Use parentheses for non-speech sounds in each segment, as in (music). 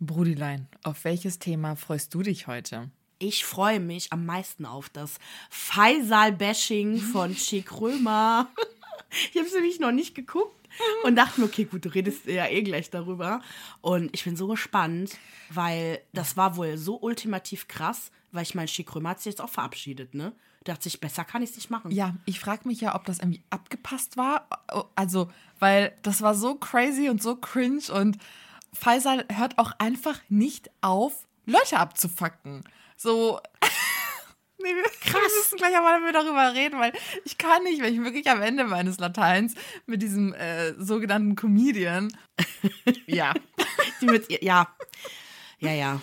Brudilein, auf welches Thema freust du dich heute? Ich freue mich am meisten auf das Faisal-Bashing von (laughs) Schick Römer. Ich habe es nämlich noch nicht geguckt und dachte mir, okay, gut, du redest ja eh gleich darüber. Und ich bin so gespannt, weil das war wohl so ultimativ krass, weil ich meine, Schick Römer hat sich jetzt auch verabschiedet, ne? Da dachte ich, besser kann ich es nicht machen. Ja, ich frage mich ja, ob das irgendwie abgepasst war. Also, weil das war so crazy und so cringe und Faisal hört auch einfach nicht auf, Leute abzufacken. So. (laughs) nee, Krass. Wir müssen gleich einmal darüber reden, weil ich kann nicht, wenn ich wirklich am Ende meines Lateins mit diesem äh, sogenannten Comedian. (laughs) ja. Die mit ja. Ja, ja.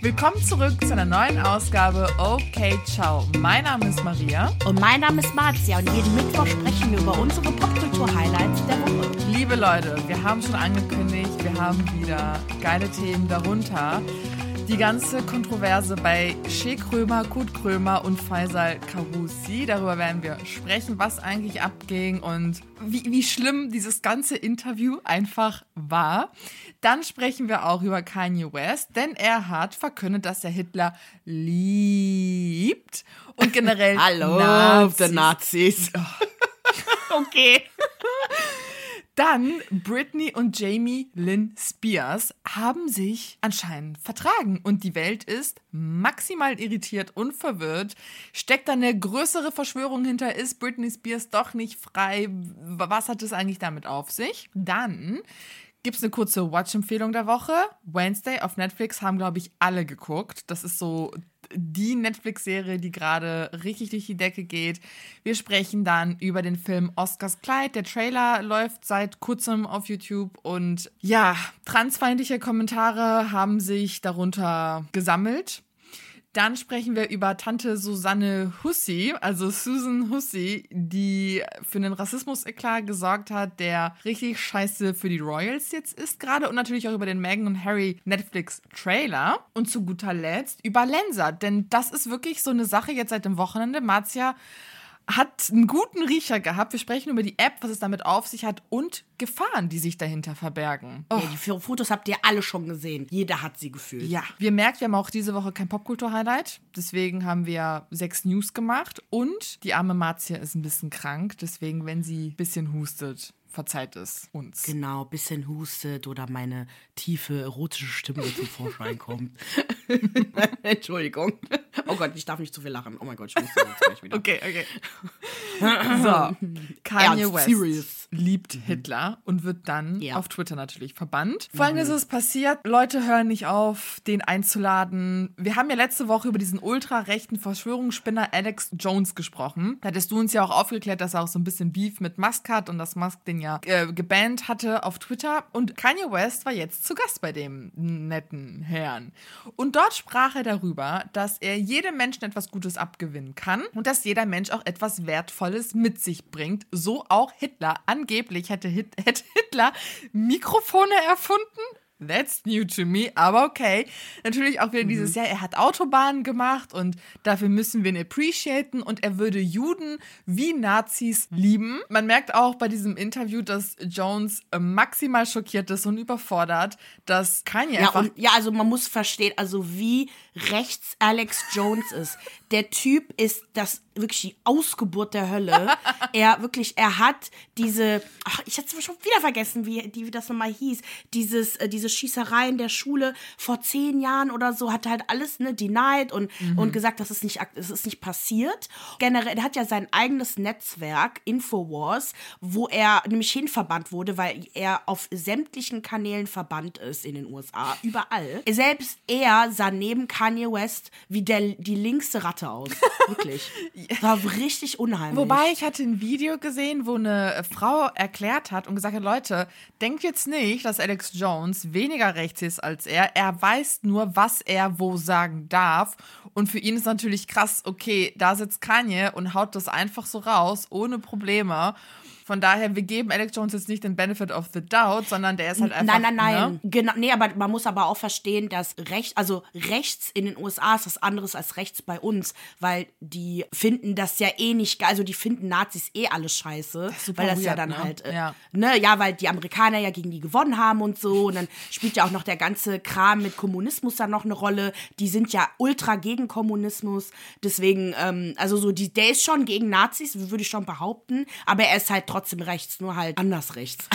Willkommen zurück zu einer neuen Ausgabe Okay Ciao. Mein Name ist Maria. Und mein Name ist Marzia und jeden Mittwoch sprechen wir über unsere Popkultur-Highlights der Woche. Liebe Leute, wir haben schon angekündigt, wir haben wieder geile Themen darunter die ganze Kontroverse bei Shea Krömer, Kurt Krömer und Faisal Karusi. Darüber werden wir sprechen, was eigentlich abging und wie, wie schlimm dieses ganze Interview einfach war. Dann sprechen wir auch über Kanye West, denn er hat verkündet, dass er Hitler liebt und generell (laughs) Hallo, Nazis. Nazis. (laughs) okay. Dann Britney und Jamie Lynn Spears haben sich anscheinend vertragen und die Welt ist maximal irritiert und verwirrt. Steckt da eine größere Verschwörung hinter? Ist Britney Spears doch nicht frei? Was hat es eigentlich damit auf sich? Dann gibt es eine kurze Watch-Empfehlung der Woche. Wednesday auf Netflix haben, glaube ich, alle geguckt. Das ist so die Netflix-Serie, die gerade richtig durch die Decke geht. Wir sprechen dann über den Film Oscars Kleid. Der Trailer läuft seit kurzem auf YouTube und ja, transfeindliche Kommentare haben sich darunter gesammelt. Dann sprechen wir über Tante Susanne Hussey, also Susan Hussey, die für einen Rassismus-Eklat gesorgt hat, der richtig scheiße für die Royals jetzt ist gerade. Und natürlich auch über den Meghan und Harry Netflix-Trailer. Und zu guter Letzt über Lenser, denn das ist wirklich so eine Sache jetzt seit dem Wochenende. Marzia hat einen guten Riecher gehabt. Wir sprechen über die App, was es damit auf sich hat und Gefahren, die sich dahinter verbergen. Oh. Ja, die Fotos habt ihr alle schon gesehen. Jeder hat sie gefühlt. Ja. Wir merken, wir haben auch diese Woche kein Popkultur-Highlight. Deswegen haben wir sechs News gemacht. Und die arme Marzia ist ein bisschen krank. Deswegen, wenn sie ein bisschen hustet, verzeiht es uns. Genau, bisschen hustet oder meine tiefe erotische Stimme zum Vorschein kommt. (laughs) Entschuldigung. Oh Gott, ich darf nicht zu viel lachen. Oh mein Gott, ich muss jetzt gleich wieder. Okay, okay. (laughs) So, Kanye Ernst, West serious. liebt Hitler und wird dann ja. auf Twitter natürlich verbannt. Folgendes mhm. ist passiert, Leute hören nicht auf, den einzuladen. Wir haben ja letzte Woche über diesen ultrarechten Verschwörungsspinner Alex Jones gesprochen. Da hattest du uns ja auch aufgeklärt, dass er auch so ein bisschen Beef mit Musk hat und dass Musk den ja äh, gebannt hatte auf Twitter. Und Kanye West war jetzt zu Gast bei dem netten Herrn. Und dort sprach er darüber, dass er jedem Menschen etwas Gutes abgewinnen kann und dass jeder Mensch auch etwas Wertvolles mit sich bringt. So auch Hitler. Angeblich hätte, (laughs) Hitler Mikrofone erfunden That's new to me, aber okay. Natürlich auch wieder mhm. dieses Jahr, er hat Autobahnen gemacht und dafür müssen wir ihn appreciaten und er würde Juden wie Nazis lieben. Man merkt auch bei diesem Interview, dass Jones maximal schockiert ist und überfordert, dass Kanye ja, und, ja, also man muss verstehen, also wie rechts Alex Jones ist. Der Typ ist das wirklich die Ausgeburt der Hölle. (laughs) er wirklich, er hat diese, ach, ich hatte schon wieder vergessen, wie, wie das nochmal hieß, dieses, äh, diese Schießerei in der Schule vor zehn Jahren oder so, hat halt alles ne, denied und, mhm. und gesagt, das ist nicht, das ist nicht passiert. Generell, er hat ja sein eigenes Netzwerk, Infowars, wo er nämlich hinverbannt wurde, weil er auf sämtlichen Kanälen verbannt ist in den USA, überall. Selbst er sah neben Kanye West wie der, die linkste Ratte aus. (laughs) Wirklich. (laughs) War richtig unheimlich. Wobei ich hatte ein Video gesehen, wo eine Frau erklärt hat und gesagt hat, Leute, denkt jetzt nicht, dass Alex Jones weniger rechts ist als er. Er weiß nur, was er wo sagen darf. Und für ihn ist natürlich krass, okay, da sitzt Kanye und haut das einfach so raus, ohne Probleme. Von daher, wir geben Alex Jones jetzt nicht den Benefit of the Doubt, sondern der ist halt einfach. Nein, nein, nein. Ne? Genau, nee, aber man muss aber auch verstehen, dass recht, also rechts in den USA ist was anderes als rechts bei uns, weil die finden das ja eh nicht, ge- also die finden Nazis eh alles scheiße, super weil das ja weird, dann ne? halt, äh, Ja. ne, ja, weil die Amerikaner ja gegen die gewonnen haben und so und dann spielt ja auch noch der ganze Kram mit Kommunismus dann noch eine Rolle. Die sind ja ultra gegen Kommunismus, deswegen, ähm, also so, die, der ist schon gegen Nazis, würde ich schon behaupten, aber er ist halt trotzdem rechts, nur halt anders rechts.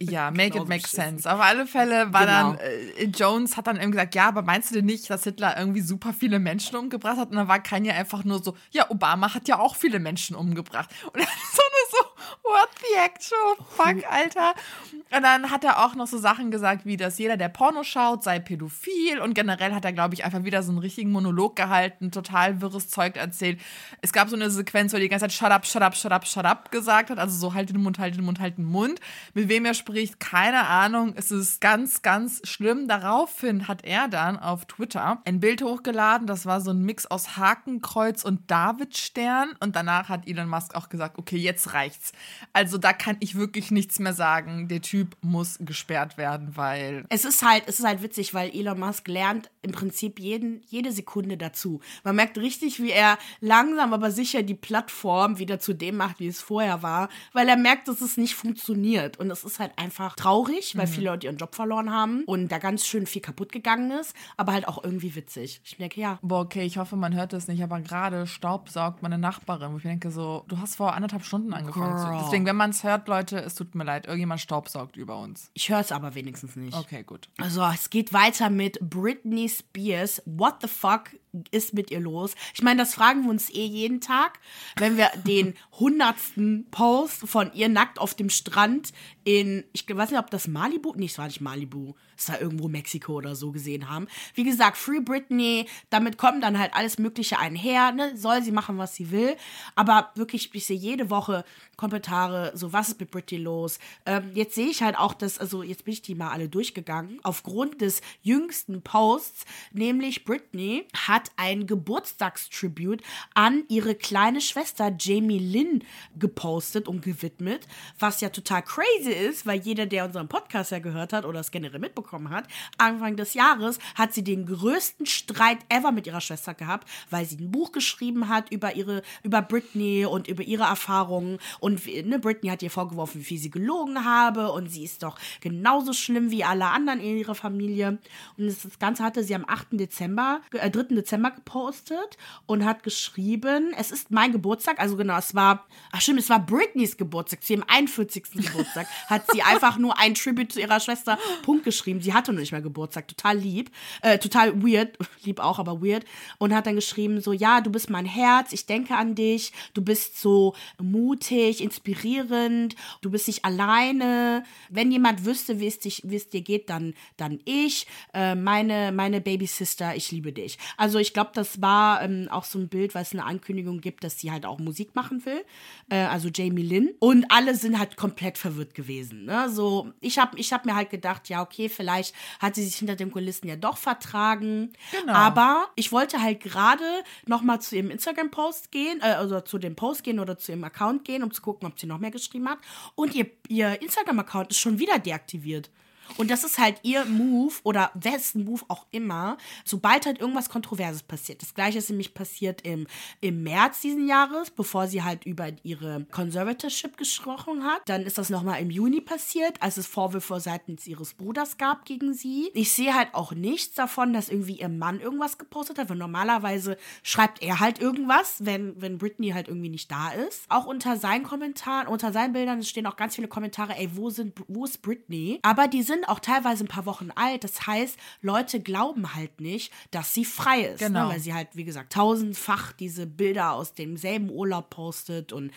Ja, (laughs) make Genauso it make sense. Auf alle Fälle war Genau. dann, äh, Jones hat dann eben gesagt, ja, aber meinst du denn nicht, dass Hitler irgendwie super viele Menschen umgebracht hat? Und dann war Kanye einfach nur so, ja, Obama hat ja auch viele Menschen umgebracht. Und dann so nur so, what the actual fuck, Alter? Und dann hat er auch noch so Sachen gesagt, wie, dass jeder, der Porno schaut, sei pädophil. Und generell hat er, glaube ich, einfach wieder so einen richtigen Monolog gehalten, total wirres Zeug erzählt. Es gab so eine Sequenz, wo er die ganze Zeit shut up, shut up, shut up, shut up gesagt hat. Also so halt den Mund, halt den Mund, halt den Mund. Mit wem er spricht, keine Ahnung. Es ist ganz, ganz schlimm. Daraufhin hat er dann auf Twitter ein Bild hochgeladen. Das war so ein Mix aus Hakenkreuz und Davidstern. Und danach hat Elon Musk auch gesagt, okay, jetzt reicht's. Also da kann ich wirklich nichts mehr sagen. Der Typ muss gesperrt werden, weil Es ist halt, es ist halt witzig, weil Elon Musk lernt im Prinzip jeden, jede Sekunde dazu. Man merkt richtig, wie er langsam aber sicher die Plattform wieder zu dem macht, wie es vorher war, weil er merkt, dass es nicht funktioniert. Und es ist halt einfach traurig, weil viele Leute ihren Job verloren haben und da ganz schön viel kaputt gegangen ist, aber halt auch irgendwie witzig. Ich denke, ja. Boah, okay, ich hoffe, man hört es nicht, aber gerade staubsaugt meine Nachbarin, wo ich denke so, du hast vor anderthalb Stunden angefangen. Zu, Girl. deswegen, wenn man es hört, Leute, es tut mir leid, irgendjemand staubsaugt über uns. Ich höre es aber wenigstens nicht. Okay, gut. Also, es geht weiter mit Britney Spears. What the fuck ist mit ihr los? Ich meine, das fragen wir uns eh jeden Tag, wenn wir (laughs) den hundertsten Post von ihr nackt auf dem Strand in, ich weiß nicht, ob das Malibu, nee, es war nicht Malibu, es war irgendwo Mexiko oder so gesehen haben. Wie gesagt, Free Britney, damit kommt dann halt alles Mögliche einher, ne? Soll sie machen, was sie will. Aber wirklich, ich sehe jede Woche Kommentare, so, was ist mit Britney los? Ähm, jetzt sehe ich halt auch, dass, also jetzt bin ich die mal alle durchgegangen, aufgrund des jüngsten Posts, nämlich Britney hat ein Geburtstagstribute an ihre kleine Schwester Jamie Lynn gepostet und gewidmet, was ja total crazy ist, weil jeder, der unseren Podcast ja gehört hat oder es generell mitbekommen hat, Anfang des Jahres hat sie den größten Streit ever mit ihrer Schwester gehabt, weil sie ein Buch geschrieben hat über ihre, über Britney und über ihre Erfahrungen und ne, Britney hat ihr vorgeworfen, wie viel sie gelogen habe und sie ist doch genauso schlimm wie alle anderen in ihrer Familie und das das Ganze hatte sie am 8. Dezember, äh, 3. Dezember gepostet und hat geschrieben, es ist mein Geburtstag, also genau, es war, ach stimmt, es war Britneys Geburtstag, zu ihrem 41. Geburtstag (laughs) hat sie einfach nur ein Tribute zu ihrer Schwester Punkt geschrieben. Sie hatte noch nicht mal Geburtstag, total lieb, äh, total weird, (laughs) lieb auch, aber weird und hat dann geschrieben so, ja, du bist mein Herz, ich denke an dich, du bist so mutig, inspirierend, du bist nicht alleine. Wenn jemand wüsste, wie es, dich, wie es dir geht, dann, dann ich, äh, meine, meine Baby ich liebe dich. Also ich glaube, das war ähm, auch so ein Bild, weil es eine Ankündigung gibt, dass sie halt auch Musik machen will, äh, also Jamie Lynn. Und alle sind halt komplett verwirrt gewesen. Ne? So, ich habe ich hab mir halt gedacht, ja, okay, vielleicht hat sie sich hinter den Kulissen ja doch vertragen. Genau. Aber ich wollte halt gerade noch mal zu ihrem Instagram-Post gehen, äh, also zu dem Post gehen oder zu ihrem Account gehen, um zu gucken, ob sie noch mehr geschrieben hat. Und ihr, ihr Instagram-Account ist schon wieder deaktiviert. Und das ist halt ihr Move oder wessen Move auch immer, sobald halt irgendwas Kontroverses passiert. Das gleiche ist nämlich passiert im, im März diesen Jahres, bevor sie halt über ihre Conservatorship gesprochen hat. Dann ist das nochmal im Juni passiert, als es Vorwürfe seitens ihres Bruders gab gegen sie. Ich sehe halt auch nichts davon, dass irgendwie ihr Mann irgendwas gepostet hat, weil normalerweise schreibt er halt irgendwas, wenn, wenn Britney halt irgendwie nicht da ist. Auch unter seinen Kommentaren, unter seinen Bildern stehen auch ganz viele Kommentare, ey, wo sind, wo ist Britney? Aber die sind auch teilweise ein paar Wochen alt. Das heißt, Leute glauben halt nicht, dass sie frei ist. Genau. Ne? Weil sie halt, wie gesagt, tausendfach diese Bilder aus demselben Urlaub postet. Und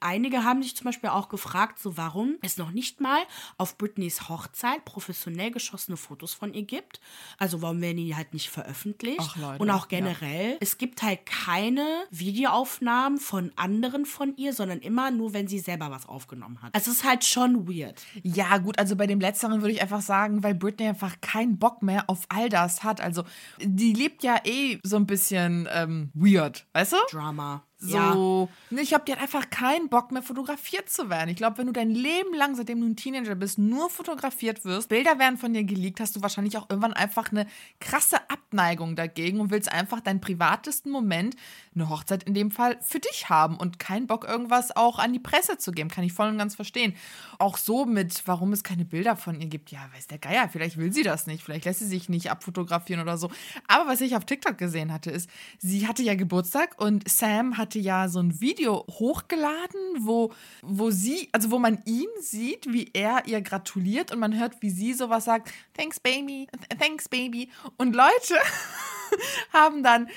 einige haben sich zum Beispiel auch gefragt, so warum es noch nicht mal auf Britneys Hochzeit professionell geschossene Fotos von ihr gibt. Also warum werden die halt nicht veröffentlicht? Ach, Leute, Und auch ja. generell, es gibt halt keine Videoaufnahmen von anderen von ihr, sondern immer nur, wenn sie selber was aufgenommen hat. Also es ist halt schon weird. Ja, gut, also bei dem Letzteren würde ich einfach sagen, weil Britney einfach keinen Bock mehr auf all das hat. Also, die lebt ja eh so ein bisschen ähm, weird, weißt du? Drama. So, ja. ich glaube, die hat einfach keinen Bock mehr fotografiert zu werden. Ich glaube, wenn du dein Leben lang, seitdem du ein Teenager bist, nur fotografiert wirst, Bilder werden von dir geleakt, hast du wahrscheinlich auch irgendwann einfach eine krasse Abneigung dagegen und willst einfach deinen privatesten Moment, eine Hochzeit in dem Fall, für dich haben und keinen Bock, irgendwas auch an die Presse zu geben. Kann ich voll und ganz verstehen. Auch so mit, warum es keine Bilder von ihr gibt. Ja, weiß der Geier, vielleicht will sie das nicht, vielleicht lässt sie sich nicht abfotografieren oder so. Aber was ich auf TikTok gesehen hatte, ist, sie hatte ja Geburtstag und Sam hatte ja so ein Video hochgeladen, wo, wo sie, also wo man ihn sieht, wie er ihr gratuliert und man hört, wie sie sowas sagt, thanks baby, thanks baby. Und Leute (laughs) haben dann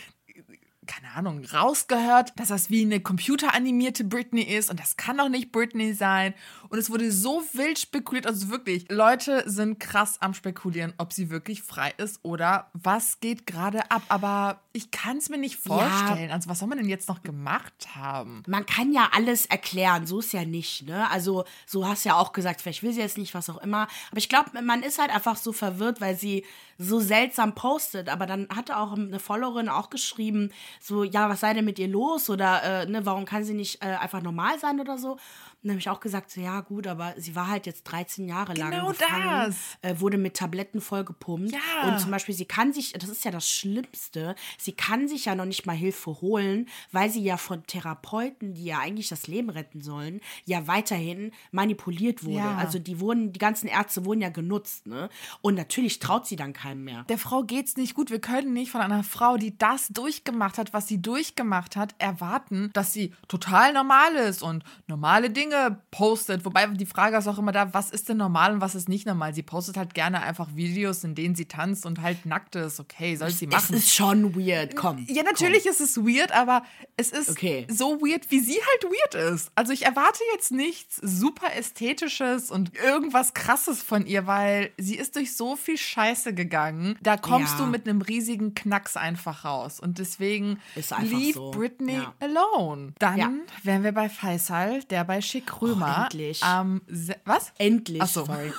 keine Ahnung, rausgehört, dass das wie eine computeranimierte Britney ist und das kann doch nicht Britney sein. Und es wurde so wild spekuliert, also wirklich, Leute sind krass am Spekulieren, ob sie wirklich frei ist oder was geht gerade ab. Aber ich kann es mir nicht vorstellen. Ja. Also, was soll man denn jetzt noch gemacht haben? Man kann ja alles erklären, so ist ja nicht, ne? Also, so hast du ja auch gesagt, vielleicht will sie jetzt nicht, was auch immer. Aber ich glaube, man ist halt einfach so verwirrt, weil sie so seltsam postet. Aber dann hatte auch eine Followerin auch geschrieben, so, ja, was sei denn mit ihr los? Oder, äh, ne, warum kann sie nicht äh, einfach normal sein oder so? Dann habe ich auch gesagt, so, ja gut, aber sie war halt jetzt 13 Jahre lang genau gefangen, das. Äh, wurde mit Tabletten vollgepumpt. Ja. Und zum Beispiel, sie kann sich, das ist ja das Schlimmste, sie kann sich ja noch nicht mal Hilfe holen, weil sie ja von Therapeuten, die ja eigentlich das Leben retten sollen, ja weiterhin manipuliert wurde. Ja. Also die wurden, die ganzen Ärzte wurden ja genutzt, ne? Und natürlich traut sie dann keinem mehr. Der Frau geht's nicht gut. Wir können nicht von einer Frau, die das durchgemacht hat, was sie durchgemacht hat, erwarten, dass sie total normal ist und normale Dinge Dinge postet. Wobei die Frage ist auch immer da, was ist denn normal und was ist nicht normal? Sie postet halt gerne einfach Videos, in denen sie tanzt und halt nackt ist. Okay, soll sie machen. Es ist schon weird, komm. Ja, natürlich komm. ist es weird, aber es ist okay. so weird, wie sie halt weird ist. Also ich erwarte jetzt nichts super Ästhetisches und irgendwas Krasses von ihr, weil sie ist durch so viel Scheiße gegangen. Da kommst ja. du mit einem riesigen Knacks einfach raus. Und deswegen leave so. Britney ja. alone. Dann ja. wären wir bei Faisal, der bei Schick Krömer. Oh, endlich. Am was? Endlich. Achso. Sorry.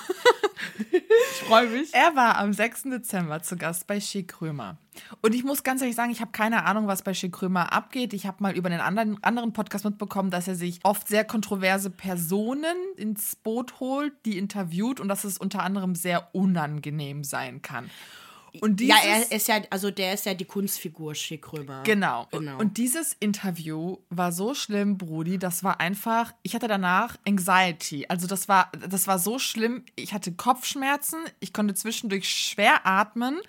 (laughs) ich freue mich. Er war am 6. Dezember zu Gast bei Schick Krömer. Und ich muss ganz ehrlich sagen, ich habe keine Ahnung, was bei Schick Krömer abgeht. Ich habe mal über einen anderen, anderen Podcast mitbekommen, dass er sich oft sehr kontroverse Personen ins Boot holt, die interviewt und dass es unter anderem sehr unangenehm sein kann. Und dieses, ja, er ist ja, also der ist ja die Kunstfigur Schick Römer. Genau. genau. Und dieses Interview war so schlimm, Brudi, das war einfach, ich hatte danach Anxiety. Also das war, das war so schlimm. Ich hatte Kopfschmerzen, ich konnte zwischendurch schwer atmen.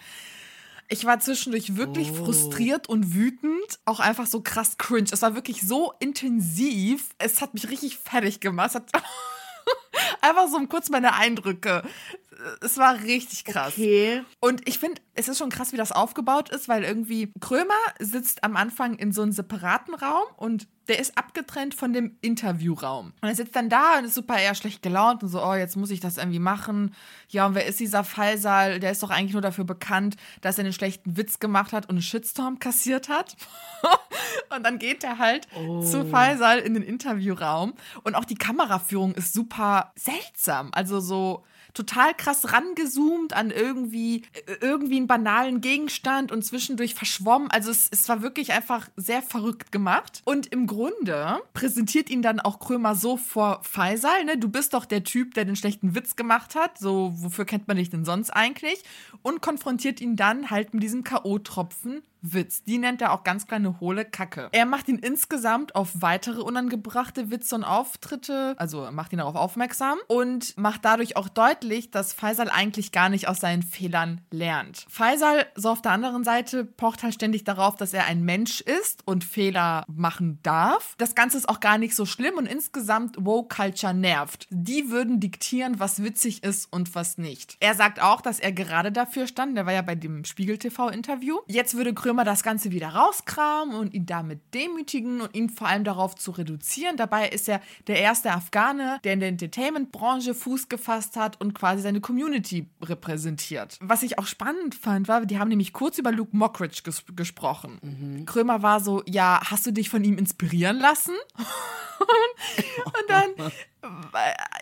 Ich war zwischendurch wirklich oh. frustriert und wütend, auch einfach so krass cringe. Es war wirklich so intensiv. Es hat mich richtig fertig gemacht. Es hat (laughs) einfach so kurz meine Eindrücke es war richtig krass. Okay. Und ich finde, es ist schon krass, wie das aufgebaut ist, weil irgendwie Krömer sitzt am Anfang in so einem separaten Raum und der ist abgetrennt von dem Interviewraum. Und er sitzt dann da und ist super eher schlecht gelaunt und so, oh, jetzt muss ich das irgendwie machen. Ja, und wer ist dieser Fallsaal? Der ist doch eigentlich nur dafür bekannt, dass er einen schlechten Witz gemacht hat und einen Shitstorm kassiert hat. (laughs) und dann geht er halt oh. zu Fallsaal in den Interviewraum. Und auch die Kameraführung ist super seltsam. Also so total krass rangezoomt an irgendwie, irgendwie einen banalen Gegenstand und zwischendurch verschwommen. Also es, es war wirklich einfach sehr verrückt gemacht. Und im Grunde präsentiert ihn dann auch Krömer so vor Faisal, ne? Du bist doch der Typ, der den schlechten Witz gemacht hat. So, wofür kennt man dich denn sonst eigentlich? Und konfrontiert ihn dann halt mit diesem K.O.-Tropfen Witz. Die nennt er auch ganz kleine hohle Kacke. Er macht ihn insgesamt auf weitere unangebrachte Witze und Auftritte, also macht ihn darauf aufmerksam und macht dadurch auch deutlich, dass Faisal eigentlich gar nicht aus seinen Fehlern lernt. Faisal, so auf der anderen Seite, pocht halt ständig darauf, dass er ein Mensch ist und Fehler machen darf. Das Ganze ist auch gar nicht so schlimm und insgesamt Woke Culture nervt. Die würden diktieren, was witzig ist und was nicht. Er sagt auch, dass er gerade dafür stand, der war ja bei dem Spiegel TV Interview. Jetzt würde Krömer das Ganze wieder rauskramen und ihn damit demütigen und ihn vor allem darauf zu reduzieren. Dabei ist er der erste Afghane, der in der Entertainment-Branche Fuß gefasst hat und quasi seine Community repräsentiert. Was ich auch spannend fand, war, die haben nämlich kurz über Luke Mockridge ges gesprochen. Mhm. Krömer war so, ja, hast du dich von ihm inspirieren lassen? (laughs) Und dann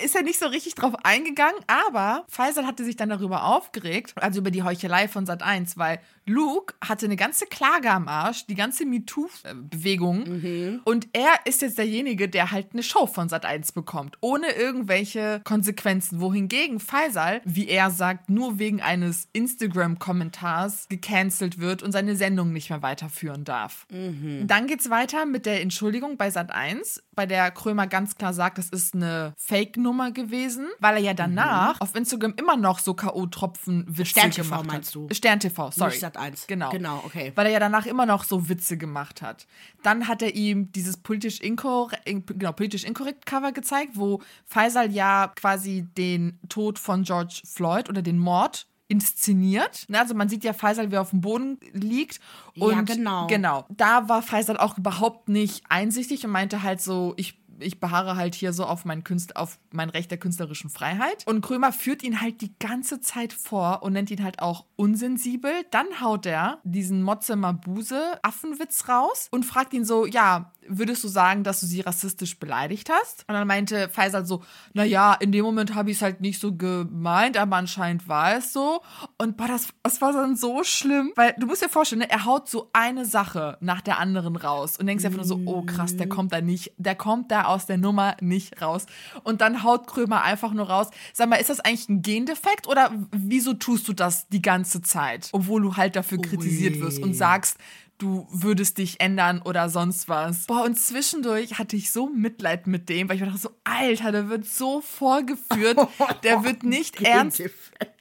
ist er nicht so richtig drauf eingegangen, aber Faisal hatte sich dann darüber aufgeregt, also über die Heuchelei von Sat 1, weil Luke hatte eine ganze Klage am Arsch, die ganze MeToo-Bewegung. Mhm. Und er ist jetzt derjenige, der halt eine Show von Sat 1 bekommt, ohne irgendwelche Konsequenzen. Wohingegen Faisal, wie er sagt, nur wegen eines Instagram-Kommentars gecancelt wird und seine Sendung nicht mehr weiterführen darf. Mhm. Dann geht's weiter mit der Entschuldigung bei Sat 1, bei der Krömer ganz klar sagt, das ist eine Fake-Nummer gewesen, weil er ja danach mhm. auf Instagram immer noch so K.O.-Tropfen Witze Stern -TV gemacht hat. meinst du? Stern TV, sorry. Nicht Sat 1. Genau. Genau, okay. Weil er ja danach immer noch so Witze gemacht hat. Dann hat er ihm dieses politisch inkorrekt, genau, politisch inkorrekt Cover gezeigt, wo Faisal ja quasi den Tod von George Floyd oder den Mord inszeniert. Also man sieht ja Faisal, wie er auf dem Boden liegt. Und ja, genau. Genau. Da war Faisal auch überhaupt nicht einsichtig und meinte halt so, ich ich beharre halt hier so auf mein, Künstler, auf mein Recht der künstlerischen Freiheit. Und Krömer führt ihn halt die ganze Zeit vor und nennt ihn halt auch unsensibel. Dann haut er diesen Motze Mabuse Affenwitz raus und fragt ihn so, ja, würdest du sagen, dass du sie rassistisch beleidigt hast? Und dann meinte Faisal so, naja, in dem Moment habe ich es halt nicht so gemeint, aber anscheinend war es so. Und boah, das, das war dann so schlimm, weil du musst dir vorstellen, ne, er haut so eine Sache nach der anderen raus und denkst einfach nur so, oh krass, der kommt da nicht, der kommt da aus der Nummer nicht raus. Und dann haut Krömer einfach nur raus. Sag mal, ist das eigentlich ein Gendefekt oder wieso tust du das die ganze Zeit, obwohl du halt dafür kritisiert wirst und sagst, du würdest dich ändern oder sonst was. Boah, und zwischendurch hatte ich so Mitleid mit dem, weil ich dachte so, Alter, der wird so vorgeführt, (laughs) der wird nicht ernst.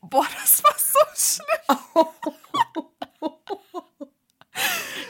Boah, das war so schlimm. (laughs)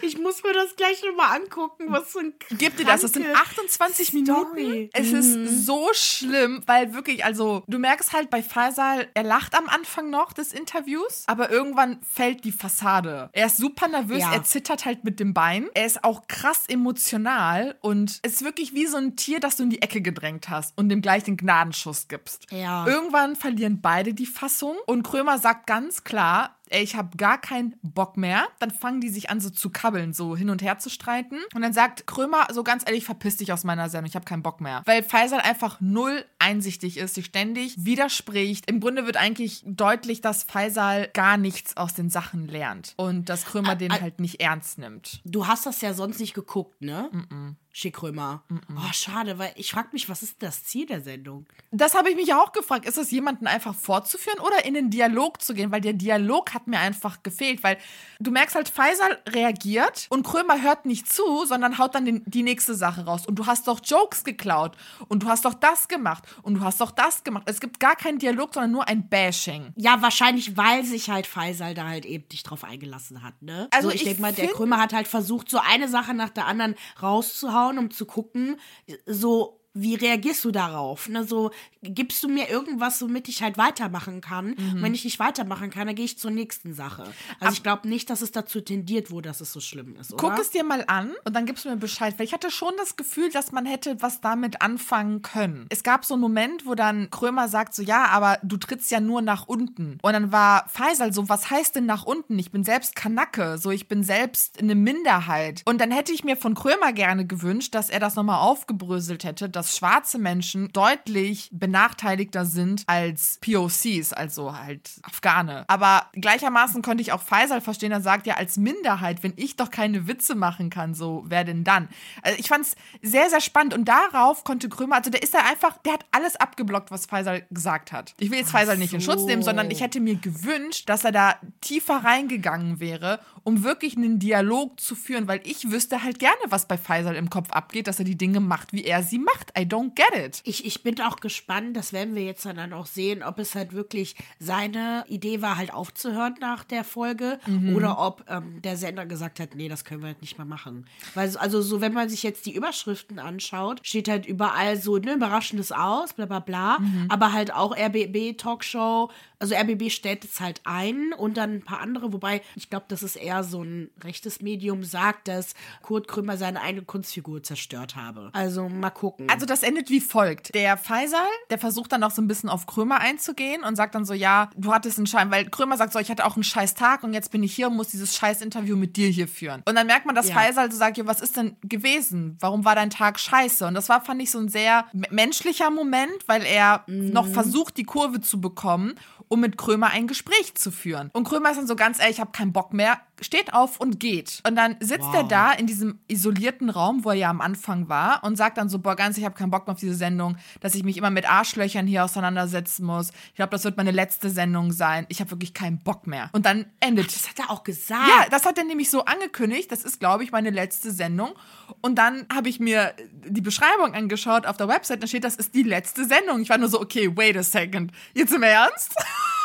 Ich muss mir das gleich nochmal angucken, was so ein Gib dir das, das sind 28 Story. Minuten. Es mhm. ist so schlimm, weil wirklich, also du merkst halt bei Faisal, er lacht am Anfang noch des Interviews, aber irgendwann fällt die Fassade. Er ist super nervös, ja. er zittert halt mit dem Bein. Er ist auch krass emotional und es ist wirklich wie so ein Tier, das du in die Ecke gedrängt hast und dem gleich den Gnadenschuss gibst. Ja. Irgendwann verlieren beide die Fassung und Krömer sagt ganz klar, ey, ich habe gar keinen Bock mehr. Dann fangen die sich an so zu kabbeln, so hin und her zu streiten. Und dann sagt Krömer so ganz ehrlich, verpiss dich aus meiner Sendung, ich habe keinen Bock mehr. Weil Faisal einfach null einsichtig ist, sich ständig widerspricht. Im Grunde wird eigentlich deutlich, dass Faisal gar nichts aus den Sachen lernt und dass Krömer den halt nicht ernst nimmt. Du hast das ja sonst nicht geguckt, ne? Mm, -mm. Schickrömer. Mm oh, schade, weil ich frage mich, was ist das Ziel der Sendung? Das habe ich mich auch gefragt. Ist es jemanden einfach fortzuführen oder in den Dialog zu gehen? Weil der Dialog hat mir einfach gefehlt, weil du merkst halt, Faisal reagiert und Krömer hört nicht zu, sondern haut dann den, die nächste Sache raus. Und du hast doch Jokes geklaut und du hast doch das gemacht und du hast doch das gemacht. Es gibt gar keinen Dialog, sondern nur ein Bashing. Ja, wahrscheinlich, weil sich halt Faisal da halt eben nicht drauf eingelassen hat, ne? Also so, ich, ich denke mal, der Krömer hat halt versucht, so eine Sache nach der anderen rauszuhauen anschauen, um zu gucken, so wie reagierst du darauf? Ne, so gibst du mir irgendwas, womit ich halt weitermachen kann. Mhm. wenn ich nicht weitermachen kann, dann gehe ich zur nächsten Sache. Also Ab ich glaube nicht, dass es dazu tendiert, wo dass es so schlimm ist. Oder? Guck es dir mal an und dann gibst du mir Bescheid, weil ich hatte schon das Gefühl, dass man hätte was damit anfangen können. Es gab so einen Moment, wo dann Krömer sagt so, ja, aber du trittst ja nur nach unten. Und dann war Faisal so, was heißt denn nach unten? Ich bin selbst Kanacke, so ich bin selbst eine Minderheit. Und dann hätte ich mir von Krömer gerne gewünscht, dass er das nochmal aufgebröselt hätte, dass dass schwarze Menschen deutlich benachteiligter sind als POCs, also halt Afghane. Aber gleichermaßen konnte ich auch Faisal verstehen, der sagt ja als Minderheit, wenn ich doch keine Witze machen kann, so wer denn dann? Also ich fand es sehr, sehr spannend und darauf konnte Krömer, also der ist da einfach, der hat alles abgeblockt, was Faisal gesagt hat. Ich will jetzt Faisal so. nicht in Schutz nehmen, sondern ich hätte mir gewünscht, dass er da tiefer reingegangen wäre, um wirklich einen Dialog zu führen, weil ich wüsste halt gerne, was bei Faisal im Kopf abgeht, dass er die Dinge macht, wie er sie macht. I don't get it. Ich, ich bin auch gespannt, das werden wir jetzt dann auch sehen, ob es halt wirklich seine Idee war, halt aufzuhören nach der Folge mhm. oder ob ähm, der Sender gesagt hat, nee, das können wir halt nicht mehr machen. Weil, also so, wenn man sich jetzt die Überschriften anschaut, steht halt überall so, ne, überraschendes aus, bla bla bla, mhm. aber halt auch RBB Talkshow, also RBB stellt es halt ein und dann ein paar andere, wobei ich glaube, das ist eher so ein rechtes Medium, sagt, dass Kurt Krümmer seine eigene Kunstfigur zerstört habe. Also mal gucken. Also das endet wie folgt. Der Faisal, der versucht dann noch so ein bisschen auf Krömer einzugehen und sagt dann so, ja, du hattest einen Schein, weil Krömer sagt so, ich hatte auch einen scheiß Tag und jetzt bin ich hier und muss dieses scheiß Interview mit dir hier führen. Und dann merkt man, dass Ja. Faisal so sagt, ja, was ist denn gewesen? Warum war dein Tag scheiße? Und das war, fand ich, so ein sehr menschlicher Moment, weil er Mhm. noch versucht, die Kurve zu bekommen, um mit Krömer ein Gespräch zu führen. Und Krömer ist dann so ganz, ey, ich habe keinen Bock mehr, steht auf und geht. Und dann sitzt er da in diesem isolierten Raum, wo er ja am Anfang war und sagt dann so, boah, ganz, ich habe keinen Bock mehr auf diese Sendung, dass ich mich immer mit Arschlöchern hier auseinandersetzen muss. Ich glaube, das wird meine letzte Sendung sein. Ich habe wirklich keinen Bock mehr. Und dann endet Das hat er auch gesagt. ja, das hat er nämlich so angekündigt. Das ist, glaube ich, meine letzte Sendung. Und dann habe ich mir die Beschreibung angeschaut auf der Website. Da steht, das ist die letzte Sendung. Ich war nur so, okay, wait a second. Jetzt im Ernst? (laughs)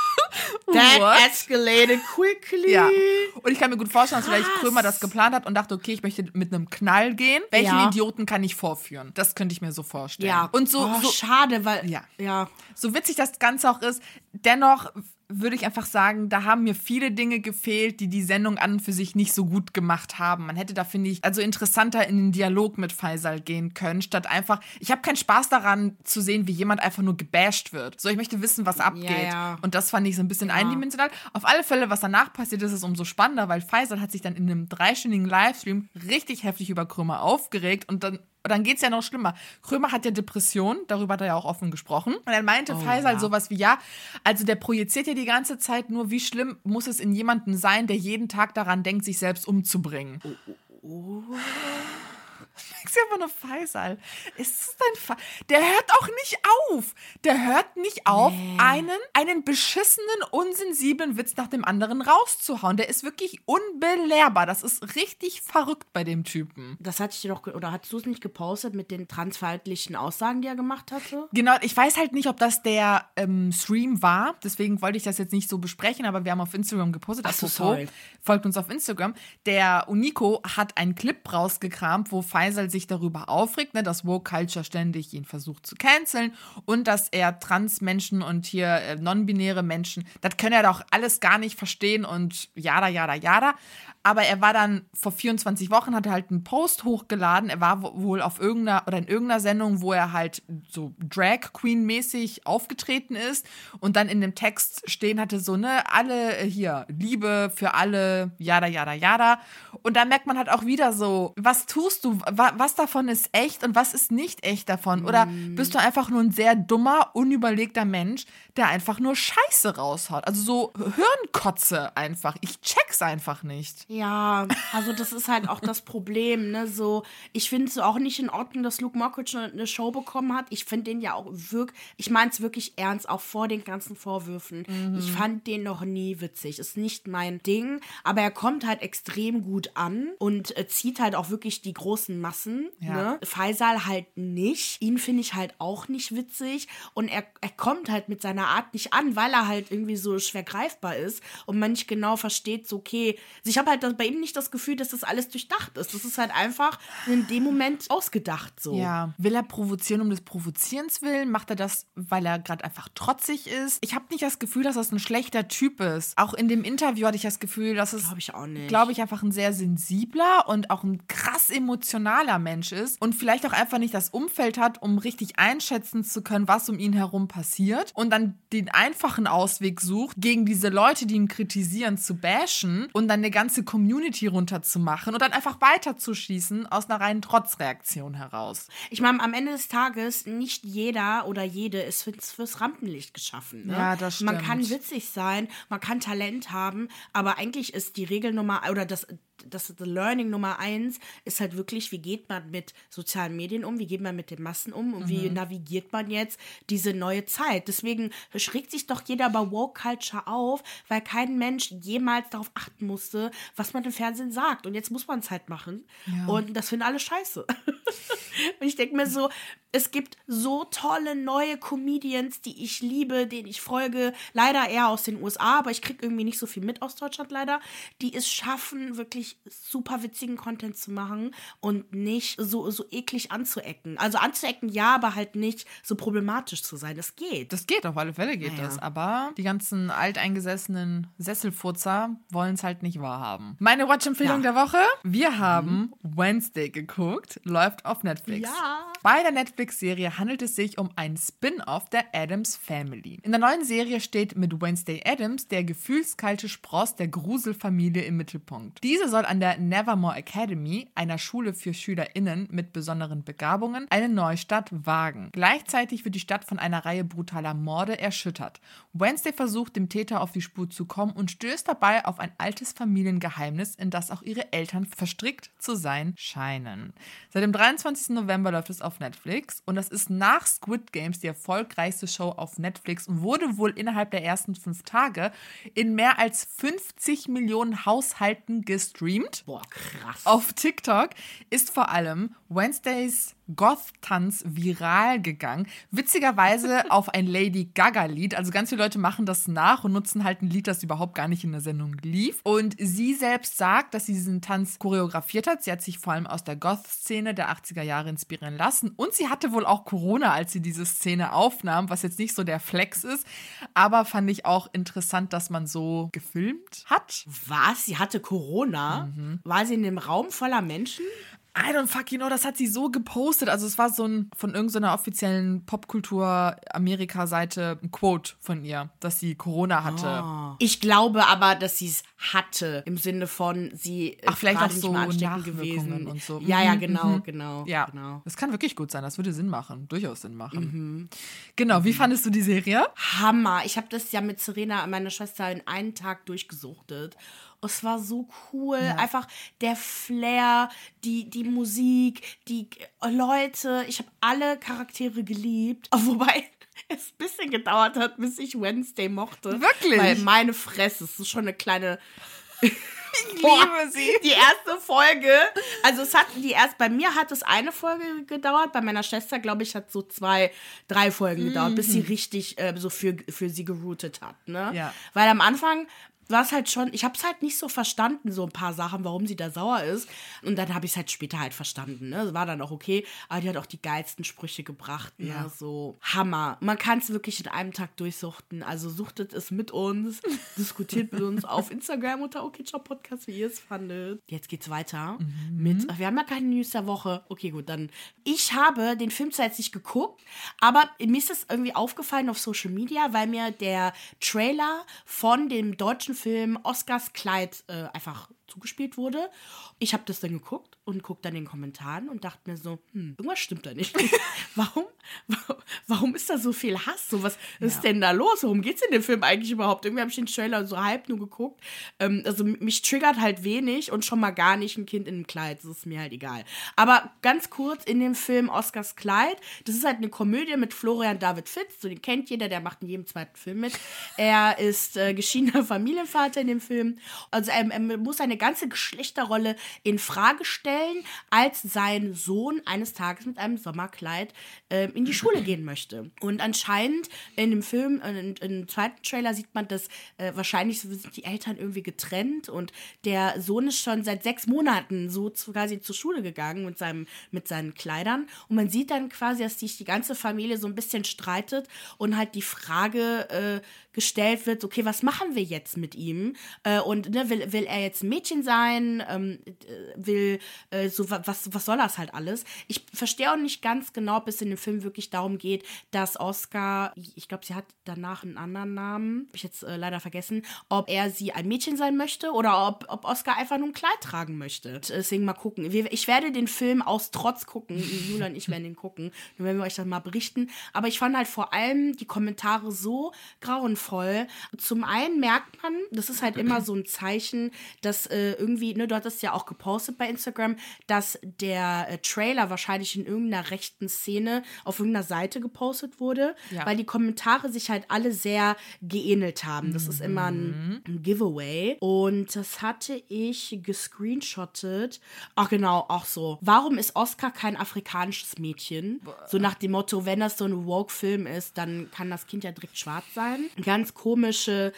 That What? escalated quickly. Ja. Und ich kann mir gut vorstellen, dass vielleicht. Krömer das geplant hat und dachte, okay, ich möchte mit einem Knall gehen. Welchen Ja. Idioten kann ich vorführen? Das könnte ich mir so vorstellen. Ja. Und so, oh, so, schade, weil. Ja. Ja. so witzig das Ganze auch ist, dennoch würde ich einfach sagen, da haben mir viele Dinge gefehlt, die die Sendung an und für sich nicht so gut gemacht haben. Man hätte da, finde ich, also interessanter in den Dialog mit Faisal gehen können, statt einfach, ich habe keinen Spaß daran zu sehen, wie jemand einfach nur gebasht wird. So, ich möchte wissen, was abgeht. ja. Und das fand ich so ein bisschen eindimensional. Auf alle Fälle, was danach passiert ist, ist umso spannender, weil Faisal hat sich dann in einem dreistündigen Livestream richtig heftig über Krömer aufgeregt und dann und dann geht's ja noch schlimmer. Krömer hat ja Depressionen, darüber hat er ja auch offen gesprochen. Und dann meinte Faisal ja. sowas wie, ja, also der projiziert ja die ganze Zeit nur, wie schlimm muss es in jemanden sein, der jeden Tag daran denkt, sich selbst umzubringen. Ich sehe einfach nur Faisal. Ist es dein Fa Der hört auch nicht auf. Der hört nicht auf, einen, einen beschissenen, unsensiblen Witz nach dem anderen rauszuhauen. Der ist wirklich unbelehrbar. Das ist richtig verrückt bei dem Typen. Das hatte ich dir doch. Oder hast du es nicht gepostet mit den transverhaltlichen Aussagen, die er gemacht hatte? Genau, ich weiß halt nicht, ob das der ähm, Stream war. Deswegen wollte ich das jetzt nicht so besprechen, aber wir haben auf Instagram gepostet. Ach so, sorry. Folgt uns auf Instagram. Der Unico hat einen Clip rausgekramt, wo Faisal sich darüber aufregt, ne, dass Woke Culture ständig ihn versucht zu canceln und dass er Transmenschen und hier äh, non-binäre Menschen, das können er doch alles gar nicht verstehen und jada, jada, jada. Aber er war dann vor 24 Wochen, hat er halt einen Post hochgeladen. Er war wo- wohl auf irgendeiner oder in irgendeiner Sendung, wo er halt so Drag Queen mäßig aufgetreten ist und dann in dem Text stehen hatte so ne alle äh, hier Liebe für alle jada jada jada. Und da merkt man halt auch wieder so was tust du? Wa was davon ist echt und was ist nicht echt davon? Oder bist du einfach nur ein sehr dummer unüberlegter Mensch der einfach nur Scheiße raushaut? Also so Hirnkotze einfach. Ich check's einfach nicht Ja, also das ist halt auch das Problem, ne? So, ich finde es auch nicht in Ordnung, dass Luke Mockridge eine- eine Show bekommen hat. Ich finde den ja auch wirklich, ich meine es wirklich ernst, auch vor den ganzen Vorwürfen. Ich fand den noch nie witzig. Ist nicht mein Ding, aber er kommt halt extrem gut an und äh, zieht halt auch wirklich die großen Massen. Ja. Ne? Faisal halt nicht. Ihn finde ich halt auch nicht witzig und er, er kommt halt mit seiner Art nicht an, weil er halt irgendwie so schwer greifbar ist und man nicht genau versteht, so okay, also ich habe halt das, bei ihm nicht das Gefühl, dass das alles durchdacht ist. Das ist halt einfach in dem Moment ausgedacht so. Ja. Will er provozieren um des Provozierens willen? Macht er das, weil er gerade einfach trotzig ist? Ich habe nicht das Gefühl, dass das ein schlechter Typ ist. Auch in dem Interview hatte ich das Gefühl, dass es, Glaube ich auch nicht. glaube ich, einfach ein sehr sensibler und auch ein krass emotionaler Mensch ist und vielleicht auch einfach nicht das Umfeld hat, um richtig einschätzen zu können, was um ihn herum passiert und dann den einfachen Ausweg sucht, gegen diese Leute, die ihn kritisieren, zu bashen und dann eine ganze Community runterzumachen und dann einfach weiterzuschießen aus einer reinen Trotzreaktion heraus. Ich meine, am Ende des Tages, nicht jeder oder jede ist fürs, fürs Rampenlicht geschaffen. Ne? Ja, das Man stimmt. kann witzig sein, man kann Talent haben, aber eigentlich ist die Regel Nummer oder das, das the Learning Nummer eins ist halt wirklich, wie geht man mit sozialen Medien um, wie geht man mit den Massen um und wie Mhm. navigiert man jetzt diese neue Zeit. Deswegen schrägt sich doch jeder bei Woke Culture auf, weil kein Mensch jemals darauf achten musste, was man im Fernsehen sagt. Und jetzt muss man es halt machen. Und das finden alle scheiße. (laughs) Und ich denke mir so, es gibt so tolle neue Comedians, die ich liebe, denen ich folge. Leider eher aus den USA, aber ich kriege irgendwie nicht so viel mit aus Deutschland leider. Die es schaffen, wirklich wirklich super witzigen Content zu machen und nicht so, so eklig anzuecken. Also anzuecken ja, aber halt nicht so problematisch zu sein. Das geht. Das geht, auf alle Fälle geht Naja. das. Aber die ganzen alteingesessenen Sesselfurzer wollen es halt nicht wahrhaben. Meine Watch-Empfehlung Ja. der Woche. Wir haben Wednesday geguckt. Läuft auf Netflix. Ja. Bei der Netflix-Serie handelt es sich um ein Spin-off der Adams Family. In der neuen Serie steht mit Wednesday Adams der gefühlskalte Spross der Gruselfamilie im Mittelpunkt. Diese soll an der Nevermore Academy, einer Schule für SchülerInnen mit besonderen Begabungen, eine Neustart wagen. Gleichzeitig wird die Stadt von einer Reihe brutaler Morde erschüttert. Wednesday versucht, dem Täter auf die Spur zu kommen und stößt dabei auf ein altes Familiengeheimnis, in das auch ihre Eltern verstrickt zu sein scheinen. Seit dem 23. November läuft es auf Netflix und das ist nach Squid Games die erfolgreichste Show auf Netflix und wurde wohl innerhalb der ersten fünf Tage in mehr als 50 Millionen Haushalten gestreamt. Boah, krass. Auf TikTok ist vor allem Wednesdays Goth-Tanz viral gegangen. Witzigerweise (laughs) auf ein Lady Gaga-Lied. Also ganz viele Leute machen das nach und nutzen halt ein Lied, das überhaupt gar nicht in der Sendung lief. Und sie selbst sagt, dass sie diesen Tanz choreografiert hat. Sie hat sich vor allem aus der Goth-Szene der 80er Jahre inspirieren lassen. Und sie hatte wohl auch Corona, als sie diese Szene aufnahm, was jetzt nicht so der Flex ist. Aber fand ich auch interessant, dass man so gefilmt hat. Was? Sie hatte Corona? Mhm. War sie in dem Raum voller Menschen? I don't fucking know, das hat sie so gepostet. Also es war so ein von irgendeiner offiziellen Popkultur-Amerika-Seite ein Quote von ihr, dass sie Corona hatte. Ich glaube aber, dass sie es hatte. Im Sinne von, sie Ach, vielleicht auch nicht so ansteckend Nachwirkungen gewesen. und so. Ja, ja, Mhm, genau, mhm. genau. Ja, genau. das kann wirklich gut sein. Das würde Sinn machen, durchaus Sinn machen. Mhm. Genau, wie fandest du die Serie? Hammer. Ich habe das ja mit Serena, meiner Schwester, in einen Tag durchgesuchtet. Es war so cool. Einfach der Flair, die, die Musik, die äh, Leute. Ich habe alle Charaktere geliebt. (laughs) Wobei es ein bisschen gedauert hat, bis ich Wednesday mochte. Wirklich? Weil meine Fresse, es ist schon eine kleine. (laughs) Ich Boah, Die erste Folge, also es hat die erst bei mir hat es eine Folge gedauert, bei meiner Schwester glaube ich hat so zwei, drei Folgen gedauert, bis sie richtig äh, so für, für sie geroutet hat, ne? Ja. Weil am Anfang war es halt schon, ich habe es halt nicht so verstanden, so ein paar Sachen, warum sie da sauer ist. Und dann habe ich es halt später halt verstanden. Ne? Es war dann auch okay, aber die hat auch die geilsten Sprüche gebracht. Ne? Ja. So Hammer. Man kann es wirklich in einem Tag durchsuchten. Also suchtet es mit uns, (laughs) diskutiert mit uns auf Instagram unter OKCHOP Podcast, wie ihr es fandet. Jetzt geht's weiter mit, ach, wir haben ja keine News der Woche. Okay, gut, dann. Ich habe den Film zwar jetzt nicht geguckt, aber mir ist es irgendwie aufgefallen auf Social Media, weil mir der Trailer von dem deutschen Film Oscars Kleid äh, einfach zugespielt wurde. Ich habe das dann geguckt und guckt dann in den Kommentaren und dachte mir so, hm, irgendwas stimmt da nicht. (laughs) warum, wa- warum ist da so viel Hass? So, was ist denn da los? Worum geht's in dem Film eigentlich überhaupt? Irgendwie habe ich den Trailer so halb nur geguckt. Ähm, also mich triggert halt wenig und schon mal gar nicht ein Kind in einem Kleid. Das ist mir halt egal. Aber ganz kurz in dem Film Oscars Kleid, das ist halt eine Komödie mit Florian David Fitz. So, den kennt jeder, der macht in jedem zweiten Film mit. Er ist äh, (laughs) geschiedener Familienvater in dem Film. Also er, er muss seine ganze Geschlechterrolle in Frage stellen, als sein Sohn eines Tages mit einem Sommerkleid ähm, in die Schule gehen möchte. Und anscheinend in dem Film, äh, in, im zweiten Trailer sieht man, dass äh, wahrscheinlich sind die Eltern irgendwie getrennt und der Sohn ist schon seit sechs Monaten so zu, quasi zur Schule gegangen mit, seinem, mit seinen Kleidern. Und man sieht dann quasi, dass sich die ganze Familie so ein bisschen streitet und halt die Frage äh, gestellt wird, okay, was machen wir jetzt mit ihm? Äh, und ne, will, will er jetzt ein Mädchen sein? Ähm, äh, will äh, so wa- was, was soll das halt alles? Ich verstehe auch nicht ganz genau, ob es in dem Film wirklich darum geht, dass Oscar, ich glaube, sie hat danach einen anderen Namen, habe ich jetzt äh, leider vergessen, ob er sie ein Mädchen sein möchte oder ob, ob Oscar einfach nur ein Kleid tragen möchte. Und Deswegen mal gucken. Ich werde den Film aus Trotz gucken. Julia und ich werden den gucken. Dann werden wir euch das mal berichten. Aber ich fand halt vor allem die Kommentare so grauenvoll. Zum einen merkt man, das ist halt immer so ein Zeichen, dass äh, irgendwie, ne, du hattest ja auch gepostet bei Instagram, dass der äh, Trailer wahrscheinlich in irgendeiner rechten Szene auf irgendeiner Seite gepostet wurde, Ja. weil die Kommentare sich halt alle sehr geähnelt haben. Das ist immer ein, ein Giveaway. Und das hatte ich gescreenshottet. Ach genau, auch so. Warum ist Oscar kein afrikanisches Mädchen? So nach dem Motto, wenn das so ein Woke-Film ist, dann kann das Kind ja direkt schwarz sein. Ganz komische,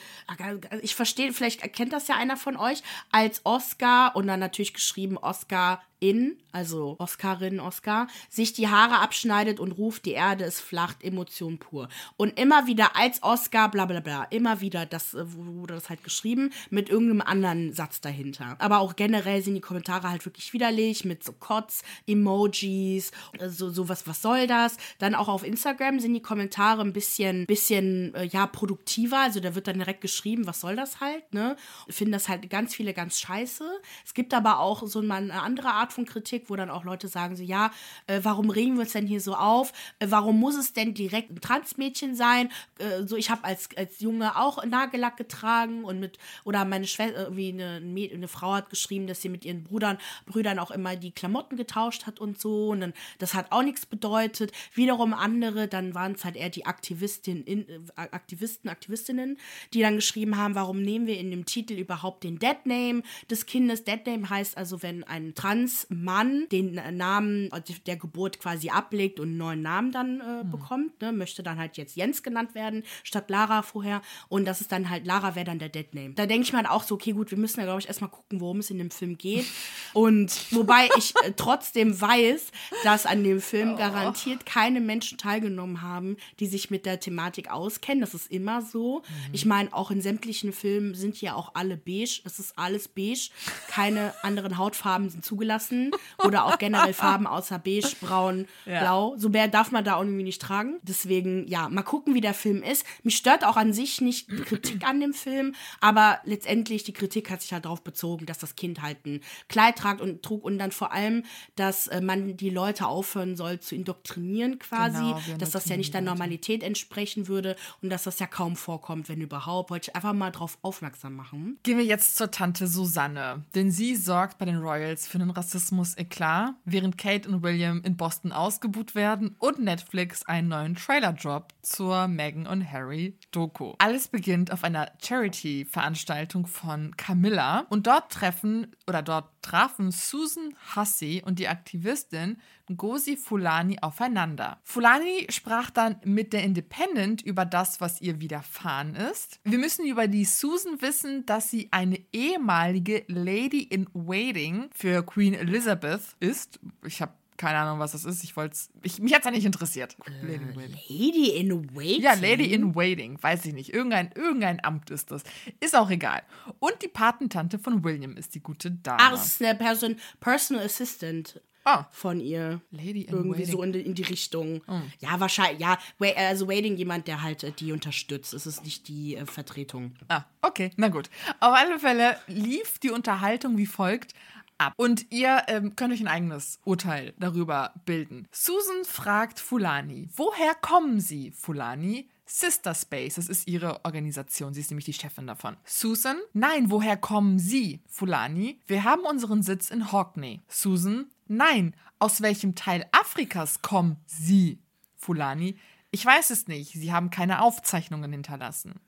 ich verstehe, vielleicht erkennt das ja einer von euch, als als Oscar und dann natürlich geschrieben Oscar in, also Oscarin, Oscar, sich die Haare abschneidet und ruft, die Erde ist flach, Emotion pur. Und immer wieder als Oscar, bla bla bla, immer wieder, das äh, wurde das halt geschrieben, mit irgendeinem anderen Satz dahinter. Aber auch generell sind die Kommentare halt wirklich widerlich, mit so Kotz, Emojis, äh, so sowas, was soll das? Dann auch auf Instagram sind die Kommentare ein bisschen, bisschen, äh, ja, produktiver, also da wird dann direkt geschrieben, was soll das halt, ne? Finden das halt ganz viele ganz scheiße. Es gibt aber auch so eine andere Art von Kritik, wo dann auch Leute sagen so, ja, äh, warum regen wir uns denn hier so auf? Äh, warum muss es denn direkt ein Transmädchen sein? Äh, so, ich habe als, als Junge auch Nagellack getragen und mit, oder meine Schwester, irgendwie eine, eine Frau hat geschrieben, dass sie mit ihren Brüdern, Brüdern auch immer die Klamotten getauscht hat und so. Und dann, das hat auch nichts bedeutet. Wiederum andere, dann waren es halt eher die Aktivistin, in, äh, Aktivisten, Aktivistinnen, die dann geschrieben haben, warum nehmen wir in dem Titel überhaupt den Dead Name des Kindes? Dead Name heißt also, wenn ein Trans Mann den Namen der Geburt quasi ablegt und einen neuen Namen dann äh, mhm. bekommt. Ne? Möchte dann halt jetzt Jens genannt werden, statt Lara vorher. Und das ist dann halt, Lara wäre dann der Dead Name. Da denke ich mir halt auch so, okay, gut, wir müssen ja, glaube ich, erstmal gucken, worum es in dem Film geht. (laughs) Und wobei ich äh, trotzdem weiß, dass an dem Film oh. garantiert keine Menschen teilgenommen haben, die sich mit der Thematik auskennen. Das ist immer so. Mhm. Ich meine, auch in sämtlichen Filmen sind ja auch alle beige. Es ist alles beige. Keine anderen Hautfarben sind zugelassen lassen. Oder auch generell Farben außer beige, braun, (laughs) ja. blau. So mehr darf man da irgendwie nicht tragen. Deswegen, ja, mal gucken, wie der Film ist. Mich stört auch an sich nicht die Kritik an dem Film, aber letztendlich die Kritik hat sich halt darauf bezogen, dass das Kind halt ein Kleid tragt und trug und dann vor allem, dass äh, man die Leute aufhören soll zu indoktrinieren quasi, genau, dass das ja nicht der Normalität entsprechen würde und dass das ja kaum vorkommt, wenn überhaupt. Wollte ich einfach mal darauf aufmerksam machen. Gehen wir jetzt zur Tante Susanne, denn sie sorgt bei den Royals für einen Rassismus Rassismus-Eklat, während Kate und William in Boston ausgebuht werden und Netflix einen neuen Trailer droppt zur Meghan und Harry Doku. Alles beginnt auf einer Charity-Veranstaltung von Camilla und dort treffen oder dort trafen Susan Hussey und die Aktivistin Ngozi Fulani aufeinander. Fulani sprach dann mit der Independent über das, was ihr widerfahren ist. Wir müssen über die Susan wissen, dass sie eine ehemalige Lady in Waiting für Queen Elizabeth ist. Ich habe keine Ahnung, was das ist. Ich wollte es. Mich hat es ja nicht interessiert. Lady in Waiting. Lady in Waiting? Ja, Lady in Waiting. Weiß ich nicht. Irgendein, irgendein Amt ist das. Ist auch egal. Und die Patentante von William ist die gute Dame. Ach, ist eine Person, Personal Assistant ah. von ihr. Lady in Irgendwie Waiting. so in die, in die Richtung. Oh. Ja, wahrscheinlich. Ja, also Waiting jemand, der halt äh, die unterstützt. Es ist nicht die äh, Vertretung. Ah, okay. Na gut. Auf alle Fälle lief die Unterhaltung wie folgt ab. Und ihr ähm, könnt euch ein eigenes Urteil darüber bilden. Susan fragt Fulani, woher kommen Sie, Fulani? Sister Space, das ist ihre Organisation. Sie ist nämlich die Chefin davon. Susan, nein, woher kommen Sie, Fulani? Wir haben unseren Sitz in Hockney. Susan, nein, aus welchem Teil Afrikas kommen Sie, Fulani? Ich weiß es nicht. Sie haben keine Aufzeichnungen hinterlassen.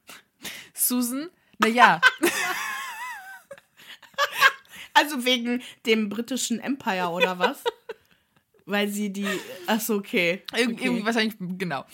Susan, naja. (laughs) Also wegen dem britischen Empire oder was? (laughs) Weil sie die. Achso, okay. okay. Irgendwie wahrscheinlich, genau.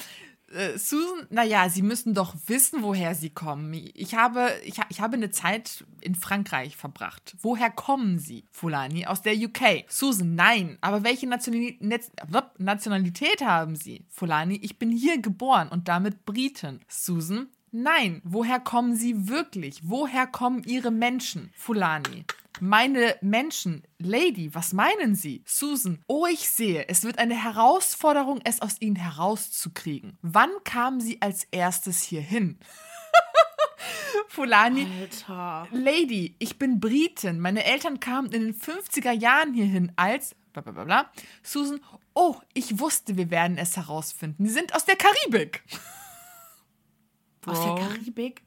Äh, Susan, naja, Sie müssen doch wissen, woher Sie kommen. Ich habe, ich, ich habe eine Zeit in Frankreich verbracht. Woher kommen Sie, Fulani? Aus der UK. Susan, nein. Aber welche Nationalität, Nationalität haben Sie? Fulani, ich bin hier geboren und damit Briten. Susan, nein. Woher kommen Sie wirklich? Woher kommen Ihre Menschen? Fulani, meine Menschen, Lady, was meinen Sie? Susan, oh, ich sehe, es wird eine Herausforderung, es aus Ihnen herauszukriegen. Wann kamen Sie als erstes hierhin? (laughs) Fulani. Alter. Lady, ich bin Britin. Meine Eltern kamen in den 50er Jahren hierhin als. Blablabla. Susan, oh, ich wusste, wir werden es herausfinden. Sie sind aus der Karibik. (laughs) Aus der Karibik?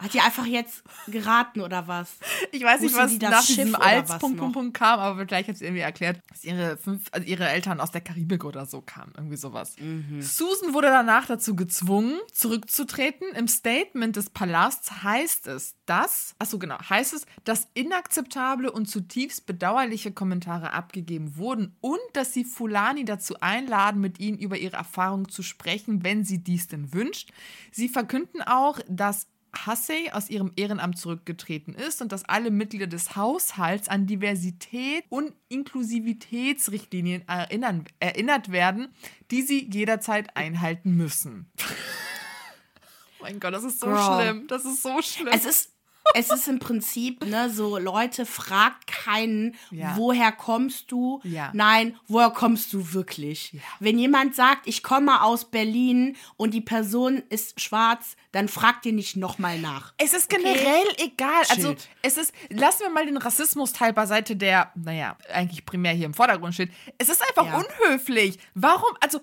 Hat die einfach jetzt geraten oder was? Ich weiß nicht, was nach Schiff diesem als Punkt, Punkt, Punkt kam, aber vielleicht hat sie irgendwie erklärt, dass ihre, fünf, also ihre Eltern aus der Karibik oder so kamen. Irgendwie sowas. Mhm. Susan wurde danach dazu gezwungen, zurückzutreten. Im Statement des Palasts heißt es, dass, achso genau, heißt es, dass inakzeptable und zutiefst bedauerliche Kommentare abgegeben wurden und dass sie Fulani dazu einladen, mit ihnen über ihre Erfahrungen zu sprechen, wenn sie dies denn wünscht. Sie verkünden auch, dass Hussey aus ihrem Ehrenamt zurückgetreten ist und dass alle Mitglieder des Haushalts an Diversität und Inklusivitätsrichtlinien erinnern, erinnert werden, die sie jederzeit einhalten müssen. oh (laughs) mein Gott, das ist so Girl. schlimm. Das ist so schlimm. Es ist, es ist im Prinzip, ne, so Leute, fragt keinen, Ja. woher kommst du? Ja. Nein, woher kommst du wirklich? Wenn jemand sagt, ich komme aus Berlin und die Person ist schwarz, dann fragt ihr nicht nochmal nach. Es ist generell egal. Also, Schild. es ist, lassen wir mal den Rassismus-Teil beiseite, der, naja, eigentlich primär hier im Vordergrund steht. Es ist einfach Ja. unhöflich. Warum, also,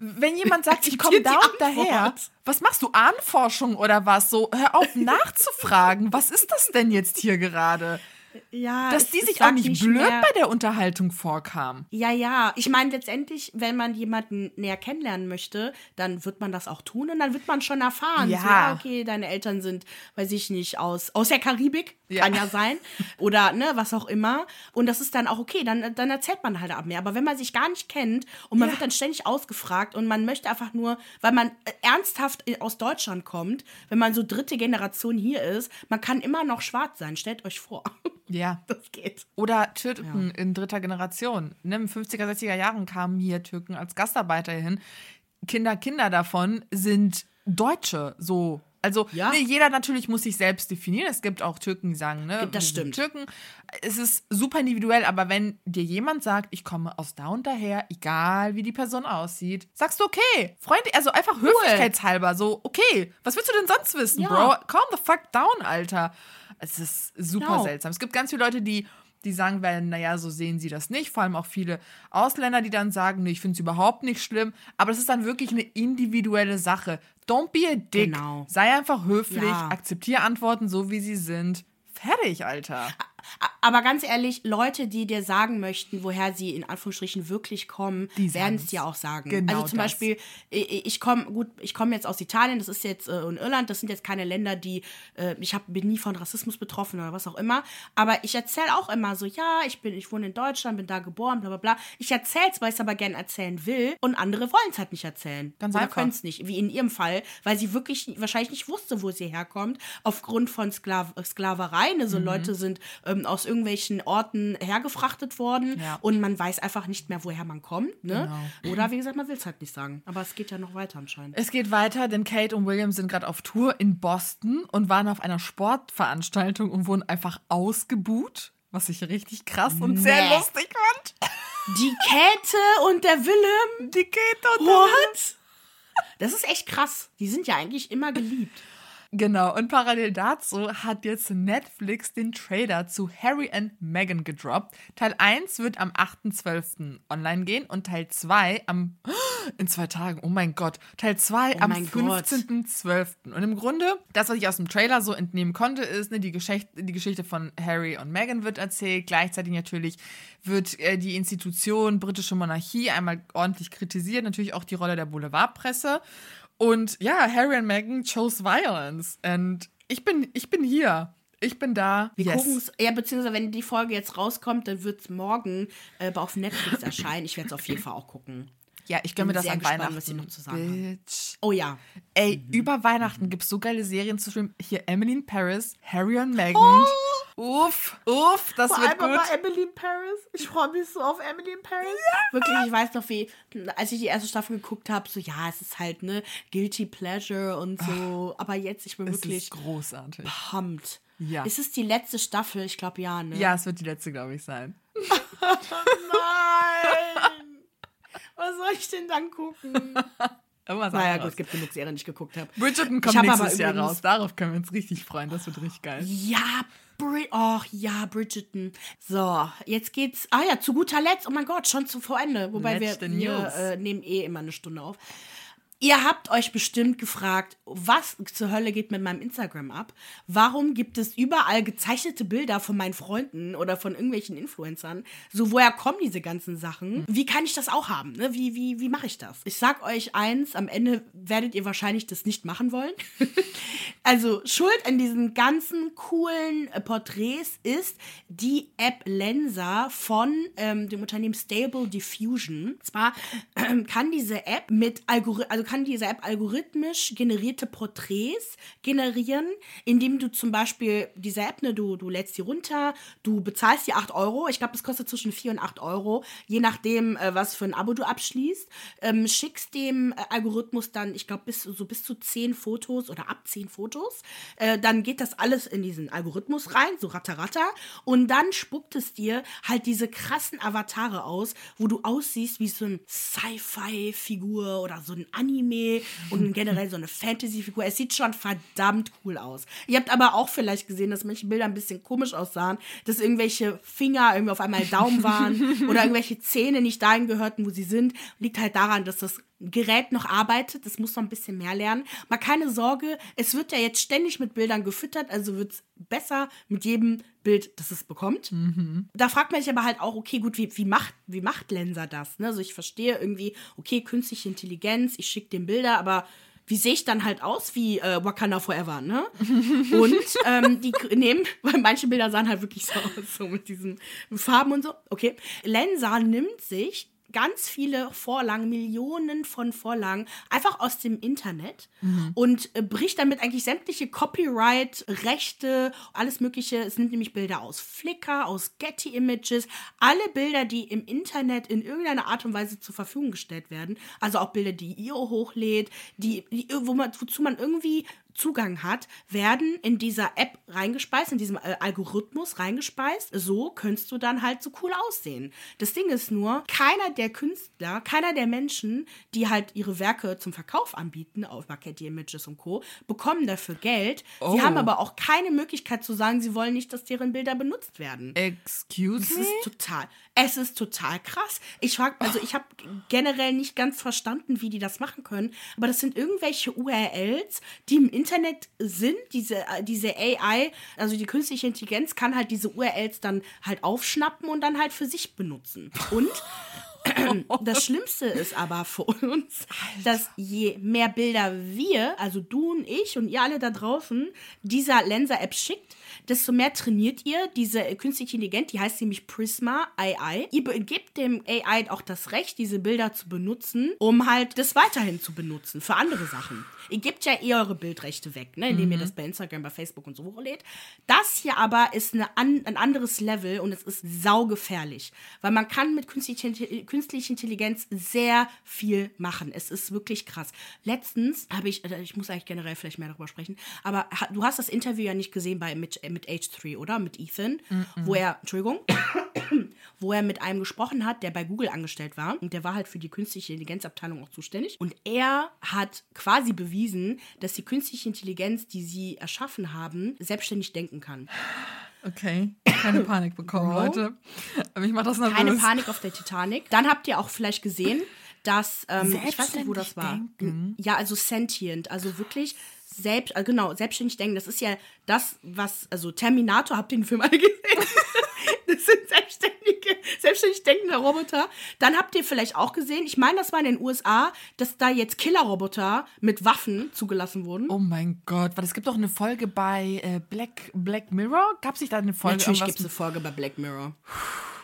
wenn jemand sagt, ich komme da und daher, was machst du? Ahnforschung oder was? So, hör auf nachzufragen. Was ist das denn jetzt hier gerade? Ja, Dass die sich auch nicht blöd mehr- bei der Unterhaltung vorkamen. Ja, ja. Ich meine, letztendlich, wenn man jemanden näher kennenlernen möchte, dann wird man das auch tun und dann wird man schon erfahren. Ja. So, ja okay, deine Eltern sind, weiß ich nicht, aus, aus der Karibik. Ja. Kann ja sein. (laughs) Oder, ne, was auch immer. Und das ist dann auch okay. Dann, dann erzählt man halt ab mehr. Aber wenn man sich gar nicht kennt und man Ja. wird dann ständig ausgefragt und man möchte einfach nur, weil man äh, ernsthaft i- aus Deutschland kommt, wenn man so dritte Generation hier ist, man kann immer noch schwarz sein. Stellt euch vor. (laughs) Ja. Das geht. Oder Türken in dritter Generation. Ne, In den 50er, 60er Jahren kamen hier Türken als Gastarbeiter hin. Kinder, Kinder davon sind Deutsche, so. Also, Ja. ne, jeder natürlich muss sich selbst definieren. Es gibt auch Türken, die sagen, ne, Das stimmt. Türken. Es ist super individuell, aber wenn dir jemand sagt, ich komme aus da und daher, egal wie die Person aussieht, sagst du okay. Freund, also einfach höflichkeitshalber, so, okay, was willst du denn sonst wissen, Ja. Bro? Calm the fuck down, Alter. Es ist super Genau. seltsam. Es gibt ganz viele Leute, die, die sagen werden, naja, so sehen sie das nicht. Vor allem auch viele Ausländer, die dann sagen, nee, ich finde es überhaupt nicht schlimm. Aber das ist dann wirklich eine individuelle Sache. Don't be a dick. Genau. Sei einfach höflich, Ja. akzeptiere Antworten so, wie sie sind. Fertig, Alter. Aber ganz ehrlich, Leute, die dir sagen möchten, woher sie in Anführungsstrichen wirklich kommen, werden es dir auch sagen. Genau also zum das. Beispiel, ich, ich komme gut, ich komme jetzt aus Italien, das ist jetzt äh, und Irland, das sind jetzt keine Länder, die äh, ich hab, bin nie von Rassismus betroffen oder was auch immer. Aber ich erzähle auch immer so, ja, ich bin, ich wohne in Deutschland, bin da geboren, bla bla bla. Ich erzähle es, weil ich es aber gerne erzählen will und andere wollen es halt nicht erzählen. Ganz Oder können es nicht, wie in ihrem Fall, weil sie wirklich wahrscheinlich nicht wusste, wo sie herkommt, aufgrund von Sklav Sklaverei. Ne? So Mhm. Leute sind ähm, aus irgendwelchen Orten hergefrachtet worden Ja. und man weiß einfach nicht mehr, woher man kommt. Ne? Genau. Oder wie gesagt, man will es halt nicht sagen. Aber es geht ja noch weiter anscheinend. Es geht weiter, denn Kate und William sind gerade auf Tour in Boston und waren auf einer Sportveranstaltung und wurden einfach ausgebuht. Was ich richtig krass und sehr Nee. lustig fand. Die Käthe und der Willem. Die Kate und der William. What? Das ist echt krass. Die sind ja eigentlich immer geliebt. Genau, und parallel dazu hat jetzt Netflix den Trailer zu Harry and Meghan gedroppt. Teil 1 wird am 8.12. online gehen und Teil 2 am (gasps) in zwei Tagen, oh mein Gott, Teil 2 Oh am mein Gott. 15.12. Und im Grunde, das, was ich aus dem Trailer so entnehmen konnte, ist, ne, die, Geschichte, die Geschichte von Harry und Meghan wird erzählt. Gleichzeitig natürlich wird äh, die Institution britische Monarchie einmal ordentlich kritisiert, natürlich auch die Rolle der Boulevardpresse. Und ja, Harry und Meghan chose violence. Und ich bin, ich bin hier. Ich bin da. Wir yes. gucken's, ja, beziehungsweise wenn die Folge jetzt rauskommt, dann wird es morgen äh, auf Netflix (coughs) erscheinen. Ich werde es auf jeden Fall auch gucken. Ja, ich gönne mir das sehr an gespannt, Weihnachten. was sie noch zu sagen haben. Bitch. Oh ja. Ey, über Weihnachten gibt es so geile Serien zu streamen. Hier Emily in Paris, Harry und Meghan. Uff, uff, das wird gut. Emily in Paris. Ich freue mich so auf Emily in Paris. Wirklich, ich weiß noch, wie, als ich die erste Staffel geguckt habe, so, ja, es ist halt, ne, Guilty Pleasure und so. Aber jetzt, ich bin Es wirklich ist großartig. pumped. Ja. Ist es die letzte Staffel? Ich glaube, ja, ne? Ja, es wird die letzte, glaube ich, sein. (laughs) Nein! Was soll ich denn dann gucken? (laughs) Irgendwas Naja, gut, es gibt genug Serien, die ich geguckt habe. Bridgerton kommt hab nächstes Jahr raus. Darauf können wir uns richtig freuen. Das wird richtig geil. Ja, Brid oh ja, Bridgerton. So, jetzt geht's. Ah ja, zu guter Letzt. Oh mein Gott, schon zu vor Ende. Wobei Letzte wir, wir äh, nehmen eh immer eine Stunde auf. Ihr habt euch bestimmt gefragt, was zur Hölle geht mit meinem Instagram ab? Warum gibt es überall gezeichnete Bilder von meinen Freunden oder von irgendwelchen Influencern? So, woher kommen diese ganzen Sachen? Wie kann ich das auch haben? Ne? Wie, wie, wie mache ich das? Ich sag euch eins, am Ende werdet ihr wahrscheinlich das nicht machen wollen. (laughs) Also Schuld an diesen ganzen coolen äh, Porträts ist die App Lensa von ähm, dem Unternehmen Stable Diffusion. Zwar ähm, (clears throat) kann diese App mit Algori also kann diese App algorithmisch generierte Porträts generieren, indem du zum Beispiel diese App, ne, du, du lädst die runter, du bezahlst die 8 Euro. Ich glaube, das kostet zwischen 4 und 8 Euro, je nachdem, äh, was für ein Abo du abschließt. Ähm, schickst dem äh, Algorithmus dann, ich glaube, bis so bis zu 10 Fotos oder ab 10 Fotos. Äh, dann geht das alles in diesen Algorithmus rein, so ratter ratter. Und dann spuckt es dir halt diese krassen Avatare aus, wo du aussiehst wie so ein Sci-Fi-Figur oder so ein Anime und (laughs) generell so eine Fantasy-Figur. Es sieht schon verdammt cool aus. Ihr habt aber auch vielleicht gesehen, dass manche Bilder ein bisschen komisch aussahen, dass irgendwelche Finger irgendwie auf einmal Daumen waren (laughs) oder irgendwelche Zähne nicht dahin gehörten, wo sie sind. Liegt halt daran, dass das Gerät noch arbeitet. Es muss noch ein bisschen mehr lernen. Mal keine Sorge, es wird ja jetzt ständig mit Bildern gefüttert, also wird es besser mit jedem Bild, das es bekommt. Mhm. Da fragt man sich aber halt auch, okay, gut, wie, wie, macht, wie macht Lenser das? Ne? Also ich verstehe irgendwie, okay, künstliche Intelligenz, ich schicke dem Bilder, aber wie sehe ich dann halt aus wie äh, Wakanda Forever, ne? (laughs) Und ähm, die nehmen, (laughs) weil manche Bilder sahen halt wirklich so aus, so mit diesen Farben und so. Okay. Lensa nimmt sich ganz viele Vorlagen, Millionen von Vorlagen, einfach aus dem Internet mhm. und äh, bricht damit eigentlich sämtliche Copyright-Rechte, alles Mögliche. Es nimmt nämlich Bilder aus Flickr, aus Getty Images, alle Bilder, die im Internet in irgendeiner Art und Weise zur Verfügung gestellt werden. Also auch Bilder, die IO hochlädt, die, die wo man, wozu man irgendwie Zugang hat, werden in dieser App reingespeist, in diesem äh, Algorithmus reingespeist. So könntest du dann halt so cool aussehen. Das Ding ist nur, keiner der Künstler, keiner der Menschen, die halt ihre Werke zum Verkauf anbieten auf Marketing Images und Co., bekommen dafür Geld. Oh. Sie haben aber auch keine Möglichkeit zu sagen, sie wollen nicht, dass deren Bilder benutzt werden. Excuse me? Das ist total. Es ist total krass. Ich frage, also ich habe generell nicht ganz verstanden, wie die das machen können, aber das sind irgendwelche URLs, die im Internet sind. Diese, äh, diese AI, also die künstliche Intelligenz, kann halt diese URLs dann halt aufschnappen und dann halt für sich benutzen. Und (clears throat) das Schlimmste ist aber für uns, dass je mehr Bilder wir, also du und ich und ihr alle da draußen, dieser Lenser-App schickt, desto mehr trainiert ihr diese künstliche Intelligenz, die heißt nämlich Prisma AI. Ihr gebt dem AI auch das Recht, diese Bilder zu benutzen, um halt das weiterhin zu benutzen für andere Sachen. Ihr gebt ja eh eure Bildrechte weg, ne, indem mhm. ihr das bei Instagram, bei Facebook und so hochlädt. Das hier aber ist eine an, ein anderes Level und es ist saugefährlich, weil man kann mit künstlicher, künstlicher Intelligenz sehr viel machen. Es ist wirklich krass. Letztens habe ich, äh, ich muss eigentlich generell vielleicht mehr darüber sprechen, aber du hast das Interview ja nicht gesehen bei mit, mit H3, oder? Mit Ethan, mhm. wo er, Entschuldigung, (coughs) wo er mit einem gesprochen hat, der bei Google angestellt war. Und der war halt für die künstliche Intelligenzabteilung auch zuständig. Und er hat quasi bewiesen, dass die künstliche Intelligenz, die sie erschaffen haben, selbstständig denken kann. Okay, keine Panik bekommen, Leute. Aber ich mach das nervös. Keine Panik auf der Titanic. Dann habt ihr auch vielleicht gesehen, dass, ähm, ich weiß nicht, wo das war. Denken. Ja, also sentient, also wirklich selbst, äh, genau, selbstständig denken. Das ist ja das, was, also Terminator, habt ihr den Film alle gesehen? (laughs) das sind selbstständige, selbstständig denkende Roboter. Dann habt ihr vielleicht auch gesehen, ich meine, das war in den USA, dass da jetzt Killerroboter mit Waffen zugelassen wurden. Oh mein Gott, weil es gibt doch eine Folge bei äh, Black, Black Mirror. Gab es nicht da eine Folge? Natürlich gibt es eine Folge bei Black Mirror.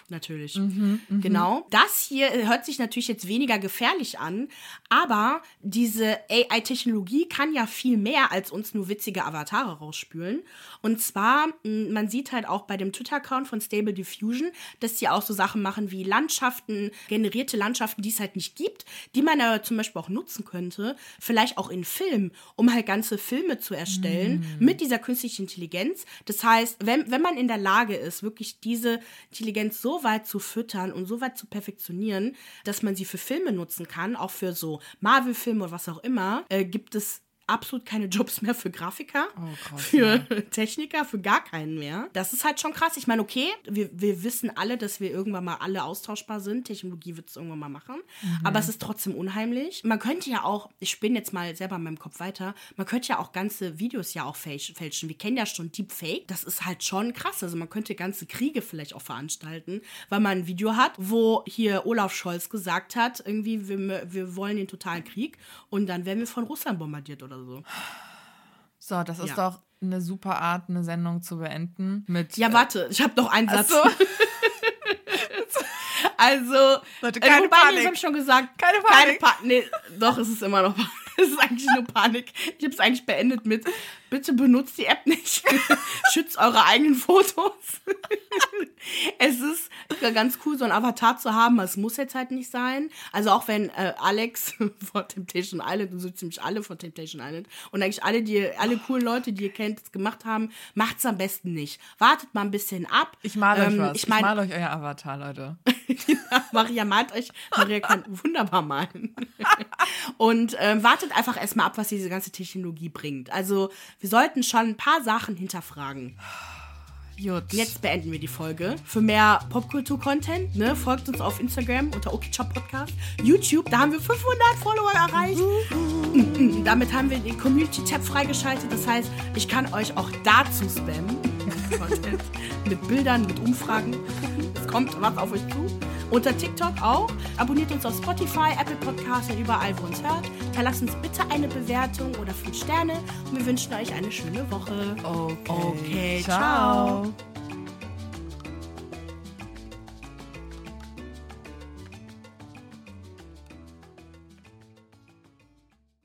Natürlich. Mhm, mh. Genau. Das hier äh, hört sich natürlich jetzt weniger gefährlich an, aber diese AI-Technologie kann ja viel mehr als uns nur witzige Avatare rausspülen. Und zwar, man sieht halt auch bei dem Twitter-Account von Stable Diffusion, dass sie auch so Sachen machen wie Landschaften, generierte Landschaften, die es halt nicht gibt, die man aber zum Beispiel auch nutzen könnte, vielleicht auch in Filmen, um halt ganze Filme zu erstellen mhm. mit dieser künstlichen Intelligenz. Das heißt, wenn, wenn man in der Lage ist, wirklich diese Intelligenz so weit zu füttern und so weit zu perfektionieren, dass man sie für Filme nutzen kann, auch für so Marvel-Filme oder was auch immer, äh, gibt es absolut keine Jobs mehr für Grafiker, oh, krass, für ja. (laughs) Techniker, für gar keinen mehr. Das ist halt schon krass. Ich meine, okay, wir, wir wissen alle, dass wir irgendwann mal alle austauschbar sind. Technologie wird es irgendwann mal machen. Mhm. Aber es ist trotzdem unheimlich. Man könnte ja auch, ich spinne jetzt mal selber in meinem Kopf weiter, man könnte ja auch ganze Videos ja auch fälschen. Wir kennen ja schon Deepfake. Das ist halt schon krass. Also man könnte ganze Kriege vielleicht auch veranstalten, weil man ein Video hat, wo hier Olaf Scholz gesagt hat, irgendwie, wir, wir wollen den totalen Krieg und dann werden wir von Russland bombardiert oder oder so. So, das ist Ja. doch eine super Art, eine Sendung zu beenden. Mit, Ja, warte, ich habe noch einen Satz. so. (laughs) also, Leute, äh, keine wobei, Panik. Nee, ich schon gesagt. Keine Keine Panik. Panik. Nee, doch, es ist immer noch Panik. (laughs) Es ist eigentlich nur Panik. Ich habe es eigentlich beendet mit, bitte benutzt die App nicht. (laughs) Schützt eure eigenen Fotos. (laughs) es ist ganz cool, so ein Avatar zu haben. Es muss jetzt halt nicht sein. Also auch wenn äh, Alex von Temptation Island und so ziemlich alle von Temptation Island und eigentlich alle, die, alle coolen Leute, die ihr kennt, es gemacht haben, macht's am besten nicht. Wartet mal ein bisschen ab. Ich mal euch Ähm, was. Ich Ich, meine, mal euch euer Avatar, Leute. Maria malt euch. Maria kann wunderbar malen. Und ähm, wartet einfach erstmal ab, was diese ganze Technologie bringt. Also, wir sollten schon ein paar Sachen hinterfragen. Gut. Jetzt beenden wir die Folge. Für mehr Popkultur-Content, ne, folgt uns auf Instagram unter Okichop Podcast. YouTube, da haben wir 500 Follower erreicht. Mhm, Damit haben wir den Community-Tab freigeschaltet. Das heißt, ich kann euch auch dazu spammen. (laughs) Content. mit Bildern, mit Umfragen. Es kommt was auf euch zu. Unter TikTok auch. Abonniert uns auf Spotify, Apple Podcasts und überall, wo uns hört. Hinterlasst uns bitte eine Bewertung oder 5 Sterne. Und wir wünschen euch eine schöne Woche. Okay. Okay, ciao. ciao.